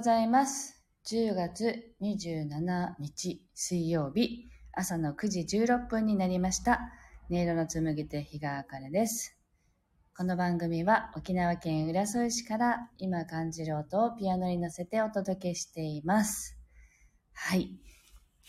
ございます。10月27日水曜日朝の9時16分になりました。音色の紡ぎ手日川茜です。この番組は沖縄県浦添市から今感じる音をピアノに乗せてお届けしています。はい。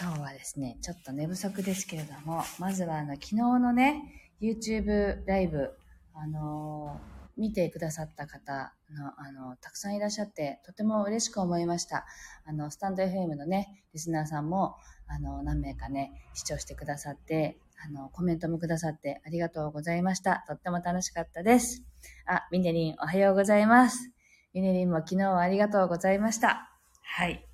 今日はですね、ちょっと寝不足ですけれども、まずはあの昨日のね、YouTube ライブ、あのー見てくださった方の、あの、たくさんいらっしゃって、とても嬉しく思いました。あの、スタンド FM のね、リスナーさんも、あの、何名かね、視聴してくださって、あの、コメントもくださってありがとうございました。とっても楽しかったです。あ、ミネリンおはようございます。ミネリンも昨日はありがとうございました。はい。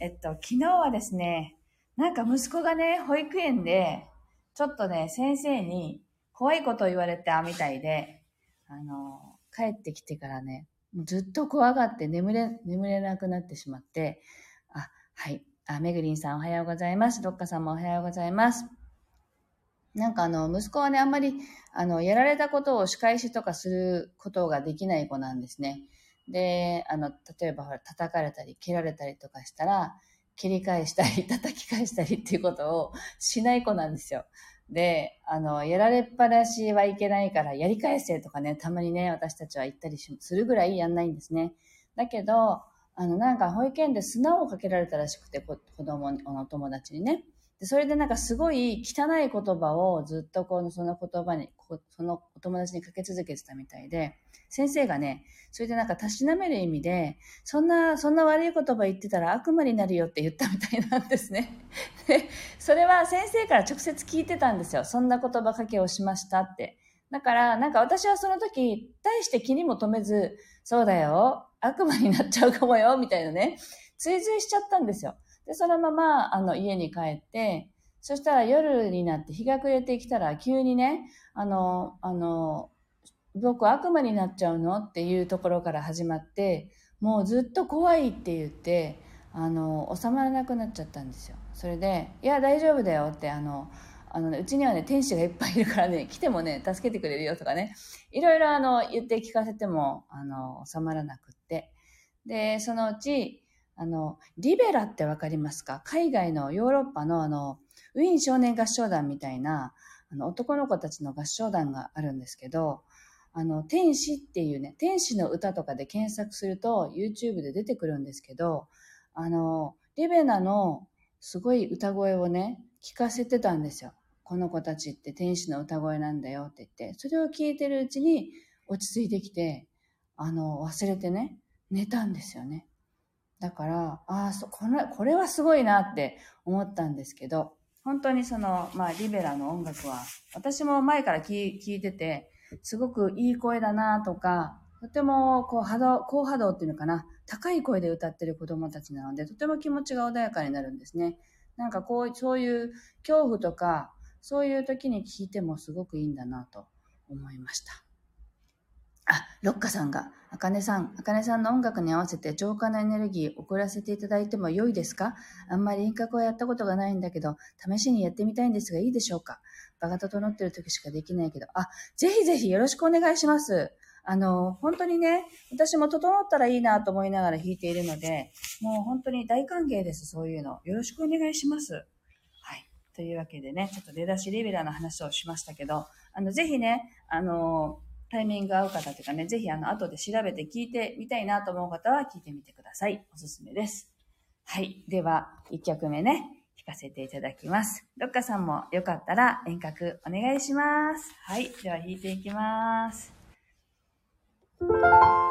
えっと、昨日はですね、なんか息子がね、保育園で、ちょっとね、先生に怖いことを言われたみたいで、あの、帰ってきてからね、ずっと怖がって眠れ、眠れなくなってしまって、あ、はい。あ、めぐりんさんおはようございます。ロッカさんもおはようございます。なんかあの、息子はね、あんまり、あの、やられたことを仕返しとかすることができない子なんですね。で、あの、例えばほら、叩かれたり、蹴られたりとかしたら、蹴り返したり、叩き返したりっていうことをしない子なんですよ。で、あの、やられっぱなしはいけないから、やり返せとかね、たまにね、私たちは言ったりするぐらいやんないんですね。だけど、あの、なんか保育園で砂をかけられたらしくて、子供のお友達にね。で、それでなんかすごい汚い言葉をずっとこの、その言葉に、そのお友達にかけ続けてたみたいで、先生がね、それでなんかたしなめる意味で、そんな、そんな悪い言葉言ってたら悪魔になるよって言ったみたいなんですね。で、それは先生から直接聞いてたんですよ。そんな言葉かけをしましたって。だから、なんか私はその時、大して気にも留めず、そうだよ、悪魔になっちゃうかもよ、みたいなね、追随しちゃったんですよ。で、そのまま、あの、家に帰って、そしたら夜になって日が暮れてきたら急にね、あの、あの、僕悪魔になっちゃうの？っていうところから始まって、もうずっと怖いって言って、あの、収まらなくなっちゃったんですよ。それで、いや、大丈夫だよって、あの、あのね、うちにはね、天使がいっぱいいるからね、来てもね、助けてくれるよとかね、いろいろあの、言って聞かせても、あの、収まらなくって。で、そのうち、あの、リベラってわかりますか？海外のヨーロッパのあの、ウィーン少年合唱団みたいな、あの、男の子たちの合唱団があるんですけど、あの、天使っていうね、天使の歌とかで検索すると YouTube で出てくるんですけど、あの、リベナのすごい歌声をね、聞かせてたんですよ。この子たちって天使の歌声なんだよって言って、それを聞いてるうちに落ち着いてきて、あの、忘れてね、寝たんですよね。だから、ああ、そ、これ、これはすごいなって思ったんですけど、本当にその、まあ、リベラの音楽は、私も前から聞聞いてて、すごくいい声だなとか、とてもこう波動、高波動っていうのかな、高い声で歌ってる子供たちなので、とても気持ちが穏やかになるんですね。なんかこう、そういう恐怖とか、そういう時に聞いてもすごくいいんだなと思いました。あ、ロッカさんが、あかねさん、あかねさんの音楽に合わせて浄化のエネルギー送らせていただいても良いですか？あんまり輪郭をやったことがないんだけど、試しにやってみたいんですがいいでしょうか？場が整ってる時しかできないけど、あ、ぜひぜひよろしくお願いします。あの、本当にね、私も整ったらいいなと思いながら弾いているので、もう本当に大歓迎です、そういうの。よろしくお願いします。はい。というわけでね、ちょっと出だしリベラの話をしましたけど、あの、ぜひね、あの、タイミング合う方というかね、ぜひあの、後で調べて聞いてみたいなと思う方は聞いてみてください。おすすめです。はい。では、1曲目ね、弾かせていただきます。ロッカさんもよかったら遠隔お願いします。はい。では弾いていきます。「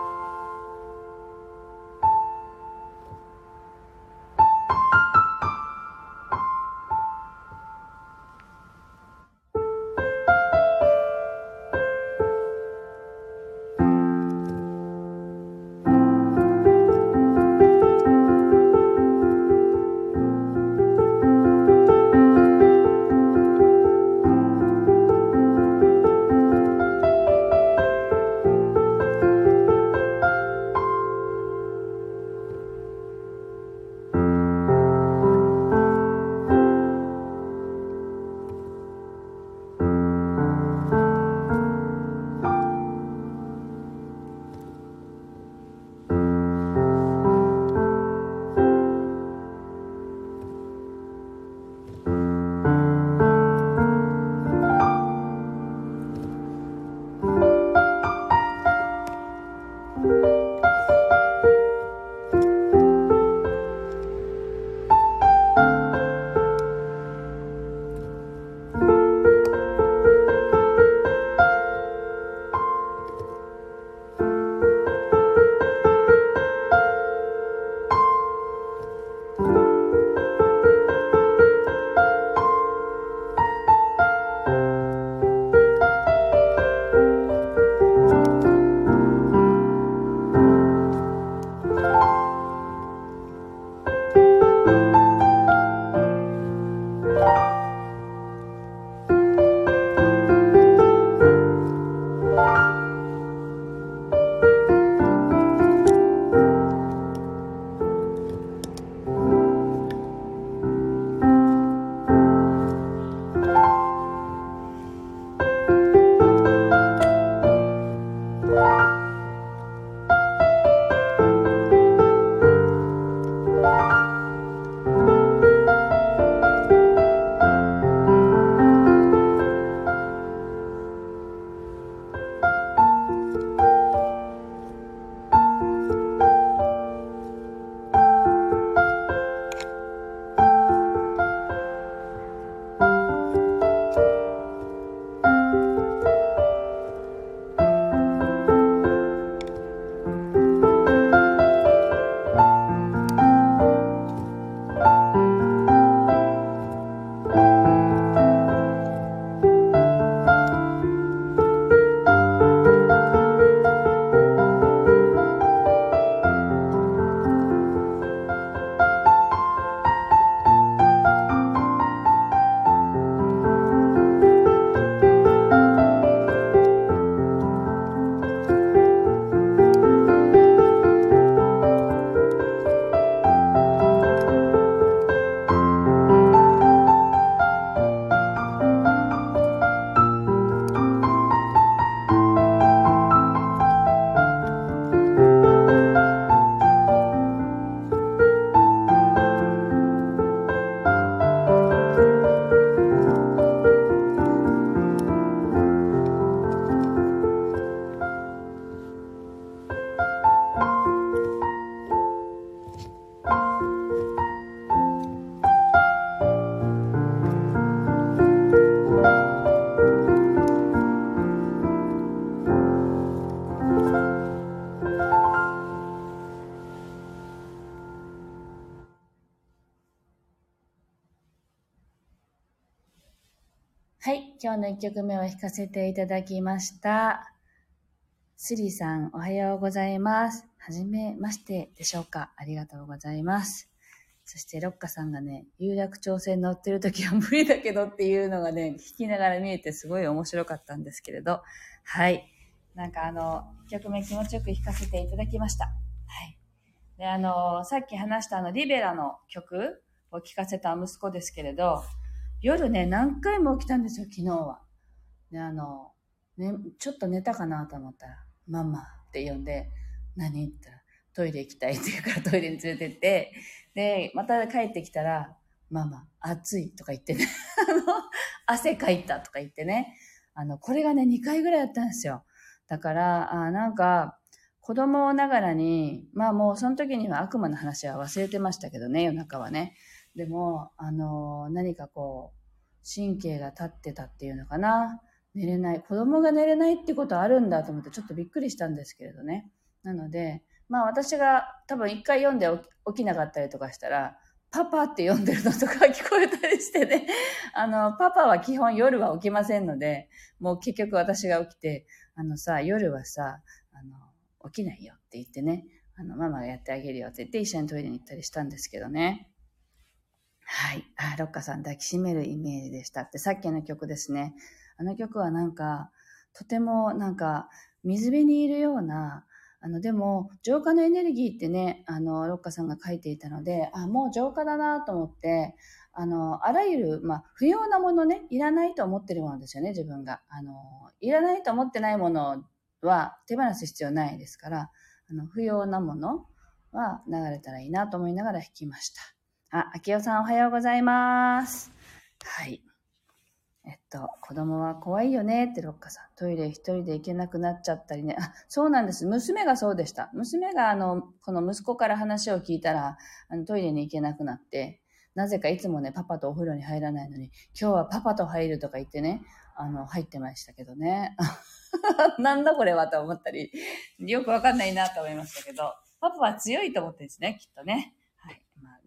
今日の一曲目を弾かせていただきました。スリさん、おはようございます。はじめましてでしょうかありがとうございます。そして、ロッカさんがね、有楽町線乗ってる時は無理だけどっていうのがね、聞きながら見えてすごい面白かったんですけれど、はい。なんかあの、1曲目気持ちよく弾かせていただきました。はい。で、あの、さっき話したあの、リベラの曲を聴かせた息子ですけれど、夜ね、何回も起きたんですよ、昨日は。で、あの、ね、ちょっと寝たかなと思ったら、ママって呼んで、何って言ったら、トイレ行きたいって言うからトイレに連れてって、で、また帰ってきたら、ママ、暑いとか言ってね。あの、汗かいたとか言ってね。あの、これがね、2回ぐらいやったんですよ。だから、あなんか、子供ながらに、まあもうその時には悪魔の話は忘れてましたけどね、夜中はね。でも、あの、何かこう、神経が立ってたっていうのかな。寝れない。子供が寝れないってことあるんだと思ってちょっとびっくりしたんですけれどね。なので、まあ私が多分一回読んで起きなかったりとかしたら、パパって読んでるのとか聞こえたりしてね。あの、パパは基本夜は起きませんので、もう結局私が起きて、あのさ、夜はさ、あの、起きないよって言ってね、あの、ママがやってあげるよって言って一緒にトイレに行ったりしたんですけどね。はい。あ、ロッカさん抱きしめるイメージでしたって、さっきの曲ですね。あの曲はなんか、とてもなんか、水辺にいるような、あの、でも、浄化のエネルギーってね、あの、ロッカさんが書いていたので、あ、もう浄化だなと思って、あの、あらゆる、まあ、不要なものね、いらないと思ってるものですよね、自分が。あの、いらないと思ってないものは手放す必要ないですから、あの、不要なものは流れたらいいなと思いながら弾きました。あ、秋代さんおはようございます。はい。えっと、子供は怖いよねってロッカさん。トイレ一人で行けなくなっちゃったりね。あ、そうなんです。娘がそうでした。娘があの、この息子から話を聞いたら、あの、トイレに行けなくなって、なぜかいつもね、パパとお風呂に入らないのに、今日はパパと入るとか言ってね、あの、入ってましたけどね。なんだこれはと思ったり、よくわかんないなと思いましたけど、パパは強いと思ってるんですね、きっとね。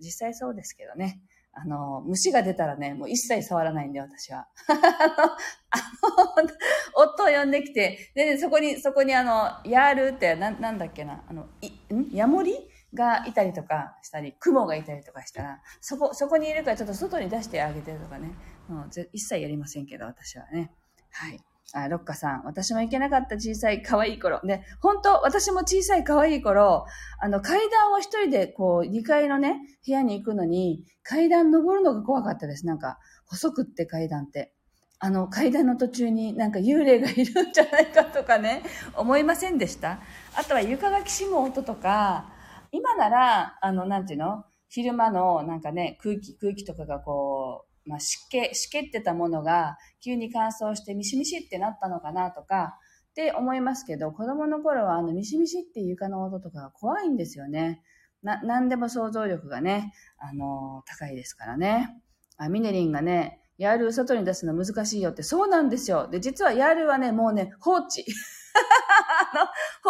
実際そうですけどね。あの、虫が出たらね、もう一切触らないんで、私は。あの、夫を呼んできて、で、そこに、そこにあの、ヤールって、な、なんだっけな、あの、い、ん？ヤモリがいたりとかしたり、雲がいたりとかしたら、そこ、そこにいるからちょっと外に出してあげてとかね。もう一切やりませんけど、私はね。はい。あ、ロッカさん。私も行けなかった小さい可愛い頃。で、本当私も小さい可愛い頃、あの、階段を一人でこう、2階のね、部屋に行くのに、階段登るのが怖かったです。なんか、細くって階段って。あの、階段の途中になんか幽霊がいるんじゃないかとかね、思いませんでしたあとは床がきしむ音とか、今なら、あの、なんていうの？昼間のなんかね、空気、空気とかがこう、まあ、湿気、湿気ってたものが急に乾燥してミシミシってなったのかなとか、って思いますけど、子供の頃はあのミシミシっていう床の音とかが怖いんですよね。な、何でも想像力がね、あの高いですからね。あ、ミネリンがね、ヤール外に出すの難しいよって、そうなんですよ。で、実はヤールはね、もうね、放置。あの、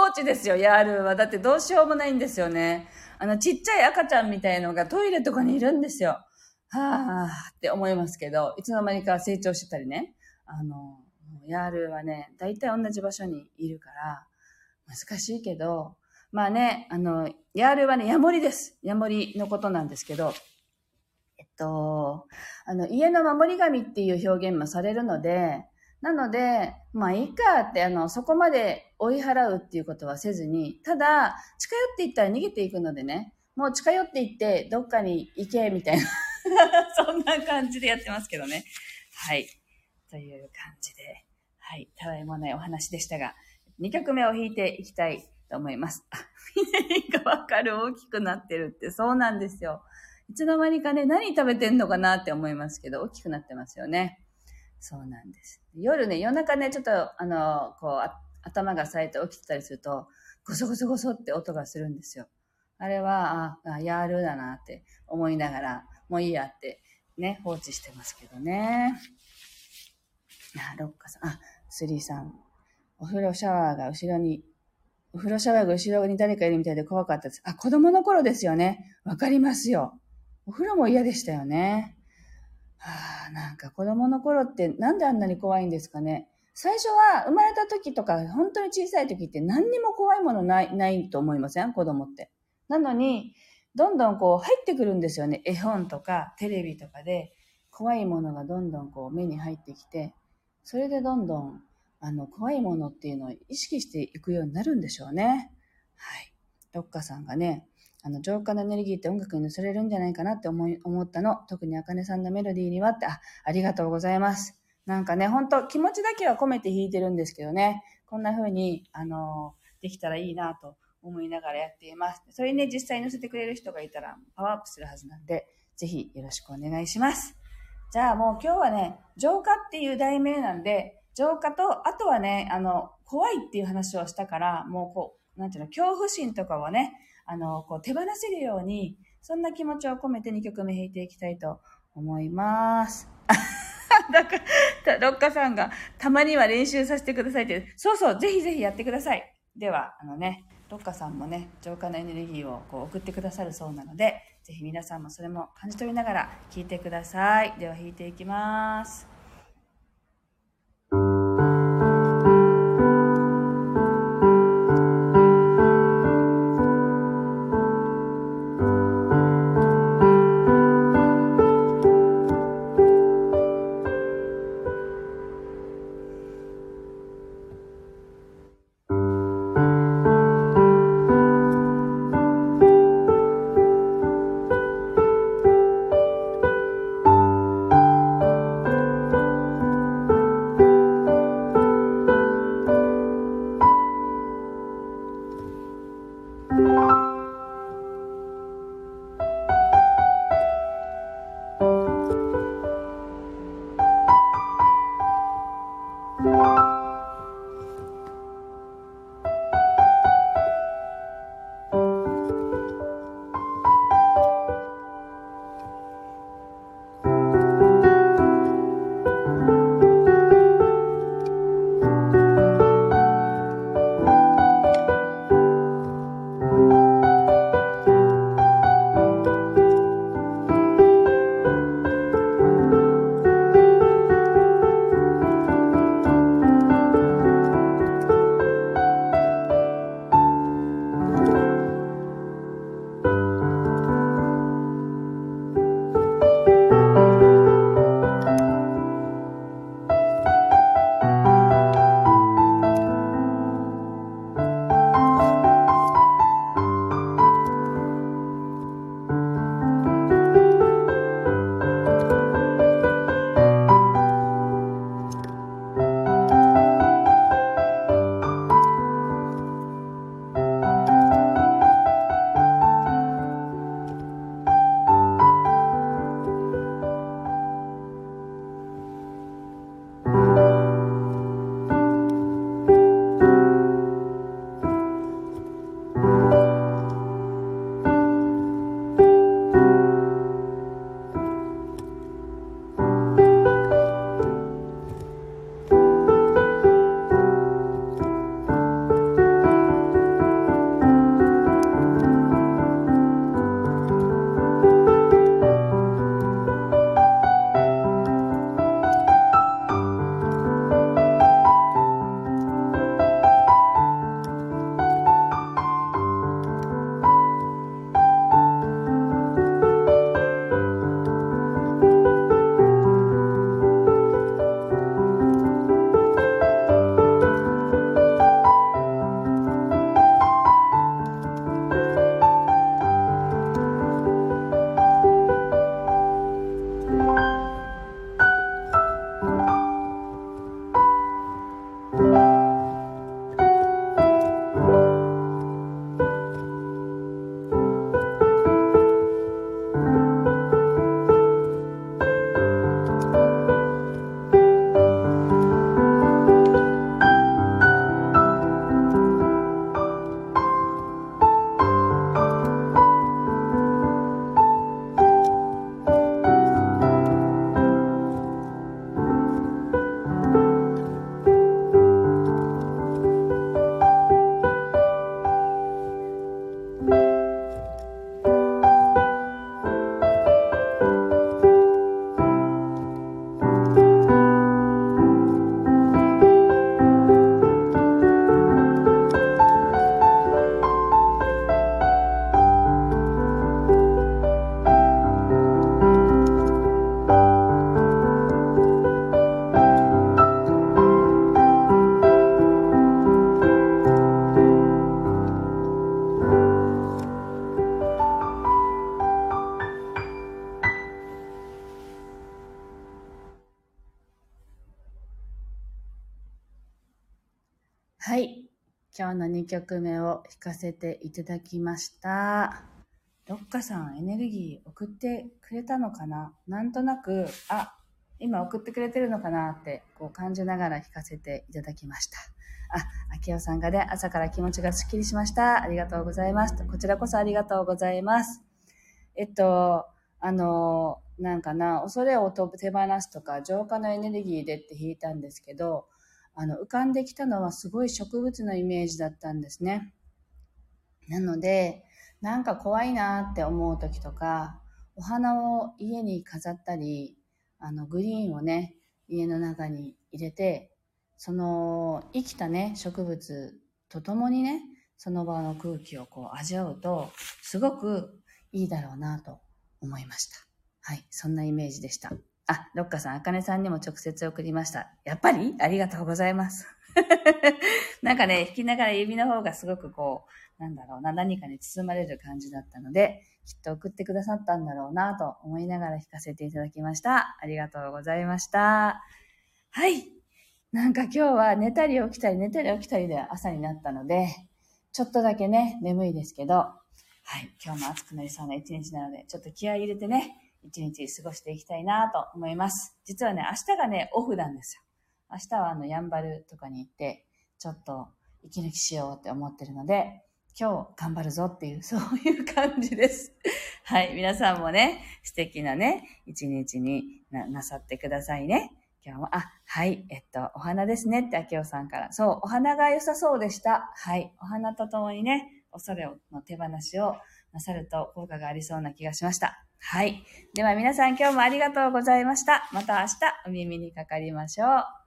放置ですよ、ヤールは。だってどうしようもないんですよね。あの、ちっちゃい赤ちゃんみたいのがトイレとかにいるんですよ。はぁって思いますけど、いつの間にか成長してたりね。あの、ヤールはね、大体同じ場所にいるから、難しいけど、まあね、あの、ヤールはね、ヤモリです。ヤモリのことなんですけど、えっと、あの、家の守り神っていう表現もされるので、なので、まあいいかって、あの、そこまで追い払うっていうことはせずに、ただ、近寄っていったら逃げていくのでね、もう近寄っていって、どっかに行け、みたいな そんな感じでやってますけどね。はい。という感じで、はい。たわいもないお話でしたが、2曲目を弾いていきたいと思います。あ、ひねりがわかる大きくなってるってそうなんですよ。いつの間にかね、何食べてんのかなって思いますけど、大きくなってますよね。そうなんです。夜ね、夜中ね、ちょっと、あの、こう、頭が冴えて起きてたりすると、ゴソゴソゴソって音がするんですよ。あれは、あ、あやるだなって思いながら、もういいやってね、放置してますけどね。あ、ロッカさん、あ、スリーさん。お風呂シャワーが後ろに、お風呂シャワーが後ろに誰かいるみたいで怖かったです。あ、子供の頃ですよね。わかりますよ。お風呂も嫌でしたよね。はあ、なんか子供の頃ってなんであんなに怖いんですかね。最初は生まれた時とか、本当に小さい時って何にも怖いものない、ないと思いません？子供って。なのに、どんどんこう入ってくるんですよね。絵本とかテレビとかで怖いものがどんどんこう目に入ってきて、それでどんどんあの怖いものっていうのを意識していくようになるんでしょうね。はい。ロッカさんがね、あの、浄化のエネルギーって音楽に乗せれるんじゃないかなって思い、思ったの。特にあかねさんのメロディーにはって、あ、ありがとうございます。なんかね、ほんと気持ちだけは込めて弾いてるんですけどね、こんな風に、あの、できたらいいなと思いながらやっています。それにね、実際に乗せてくれる人がいたらパワーアップするはずなんで、ぜひよろしくお願いします。じゃあもう今日はね、浄化っていう題名なんで、浄化と、あとはね、あの、怖いっていう話をしたから、もうこう、なんていうの、恐怖心とかをね、あの、こう手放せるように、そんな気持ちを込めて2曲目弾いていきたいと思います。だから、ロッカさんがたまには練習させてくださいって。そうそう、ぜひぜひやってください。では、あのね、ロッカさんもね、浄化のエネルギーをこう送ってくださるそうなので、ぜひ皆さんもそれも感じ取りながら聴いてください。では弾いていきます。2曲目を弾かせていただきました。ロッカさん、エネルギー送ってくれたのかな？なんとなく、あ、今送ってくれてるのかなって、こう感じながら弾かせていただきました。あ、秋代さんがね、朝から気持ちがスッキリしました。ありがとうございます。こちらこそありがとうございます。えっと、あの、なんかな、恐れを手放すとか、浄化のエネルギーでって弾いたんですけど、あの、浮かんできたのはすごい植物のイメージだったんですね。なので、なんか怖いなって思う時とか、お花を家に飾ったり、あの、グリーンをね、家の中に入れて、その生きたね、植物と共にね、その場の空気をこう味わうと、すごくいいだろうなと思いました。はい、そんなイメージでした。あ、ロッカさん、あかねさんにも直接送りました。やっぱり？ありがとうございます。なんかね、弾きながら指の方がすごくこう、なんだろうな、何かに包まれる感じだったので、きっと送ってくださったんだろうなと思いながら弾かせていただきました。ありがとうございました。はい。なんか今日は寝たり起きたり寝たり起きたりで朝になったので、ちょっとだけね、眠いですけど、はい。今日も暑くなりそうな一日なので、ちょっと気合い入れてね、一日過ごしていきたいなと思います。実はね、明日がね、オフなんですよ。明日はあの、やんばるとかに行って、ちょっと息抜きしようって思ってるので、今日頑張るぞっていう、そういう感じです。はい。皆さんもね、素敵なね、一日にななさってくださいね。今日も、あ、はい、えっと、お花ですねって、秋代さんから。そう、お花が良さそうでした。はい。お花とともにね、恐れの手放しをなさると効果がありそうな気がしました。はい。では皆さん今日もありがとうございました。また明日お耳にかかりましょう。